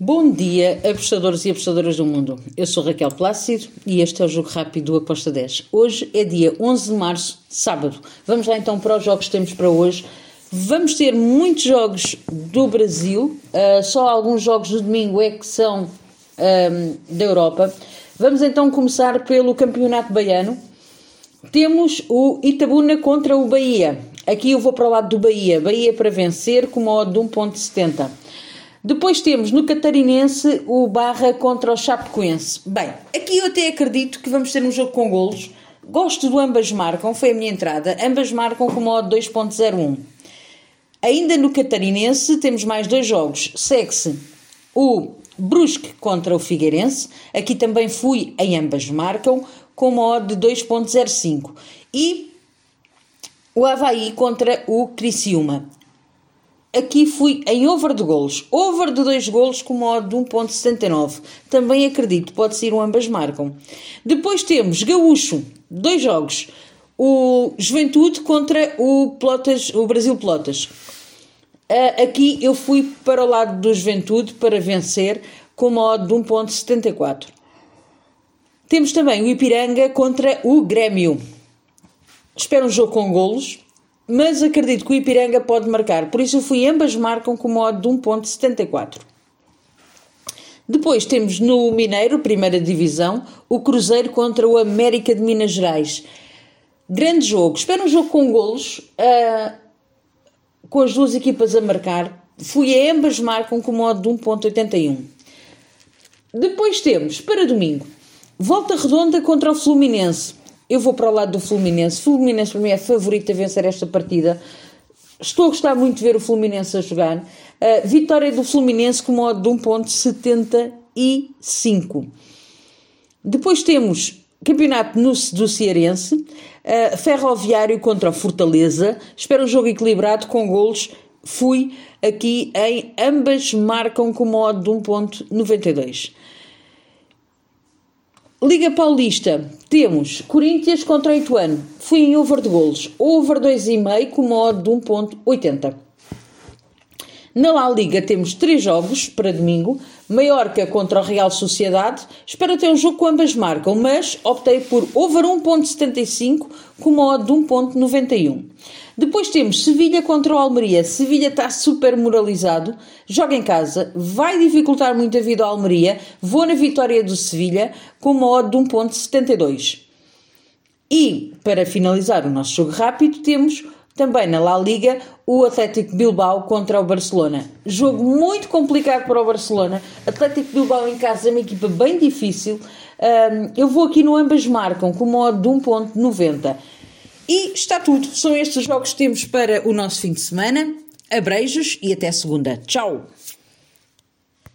Bom dia, apostadores e apostadoras do mundo. Eu sou Raquel Plácido e este é o Jogo Rápido do Aposta 10. Hoje é dia 11 de março, sábado. Vamos lá então para os jogos que temos para hoje. Vamos ter muitos jogos do Brasil, uh, só alguns jogos do domingo é que são um, da Europa. Vamos então começar pelo Campeonato Baiano. Temos o Itabuna contra o Bahia. Aqui eu vou para o lado do Bahia. Bahia para vencer com modo de 1.70. Depois temos no Catarinense o Barra contra o Chapecoense. Bem, aqui eu até acredito que vamos ter um jogo com golos. Gosto do ambas marcam, foi a minha entrada. Ambas marcam com modo 2.01. Ainda no Catarinense temos mais dois jogos. Segue-se o Brusque contra o Figueirense. Aqui também fui em ambas marcam com modo de 2.05. E o Havaí contra o Criciúma aqui fui em over de golos. Over de 2 golos com modo de 1.79. Também acredito, pode ser um ambas marcam. Depois temos Gaúcho, dois jogos. O Juventude contra o, o Brasil Plotas. Uh, aqui eu fui para o lado do Juventude para vencer com modo de 1.74. Temos também o Ipiranga contra o Grêmio. Espero um jogo com golos mas acredito que o Ipiranga pode marcar, por isso eu fui ambas marcam com modo de 1.74. Depois temos no Mineiro, primeira divisão, o Cruzeiro contra o América de Minas Gerais. Grande jogo, espero um jogo com golos, uh, com as duas equipas a marcar. Fui ambas marcam com modo de 1.81. Depois temos, para domingo, Volta Redonda contra o Fluminense. Eu vou para o lado do Fluminense. O Fluminense para mim é favorito a vencer esta partida. Estou a gostar muito de ver o Fluminense a jogar. Uh, vitória do Fluminense com modo de 1.75. Depois temos campeonato no, do Cearense, uh, Ferroviário contra o Fortaleza. Espero um jogo equilibrado com golos. Fui aqui em ambas marcam com modo de 1.92. Liga Paulista, temos Corinthians contra Ituano. Fui em over de golos. Over 2,5 com modo de 1.80. Na La Liga temos três jogos para domingo. Maiorca contra o Real Sociedade. Espero ter um jogo com ambas marcam, mas optei por over 1.75 com modo de 1.91. Depois temos Sevilha contra o Almeria. Sevilha está super moralizado, joga em casa, vai dificultar muito a vida ao Almeria. Vou na vitória do Sevilha com uma odd de 1.72. E, para finalizar o nosso jogo rápido, temos também na La Liga o Atlético Bilbao contra o Barcelona. Jogo muito complicado para o Barcelona. Atlético Bilbao em casa é uma equipa bem difícil. Um, eu vou aqui no ambas marcam com uma odd de 1.90. E está tudo. São estes os jogos que temos para o nosso fim de semana. Abreijos e até segunda. Tchau!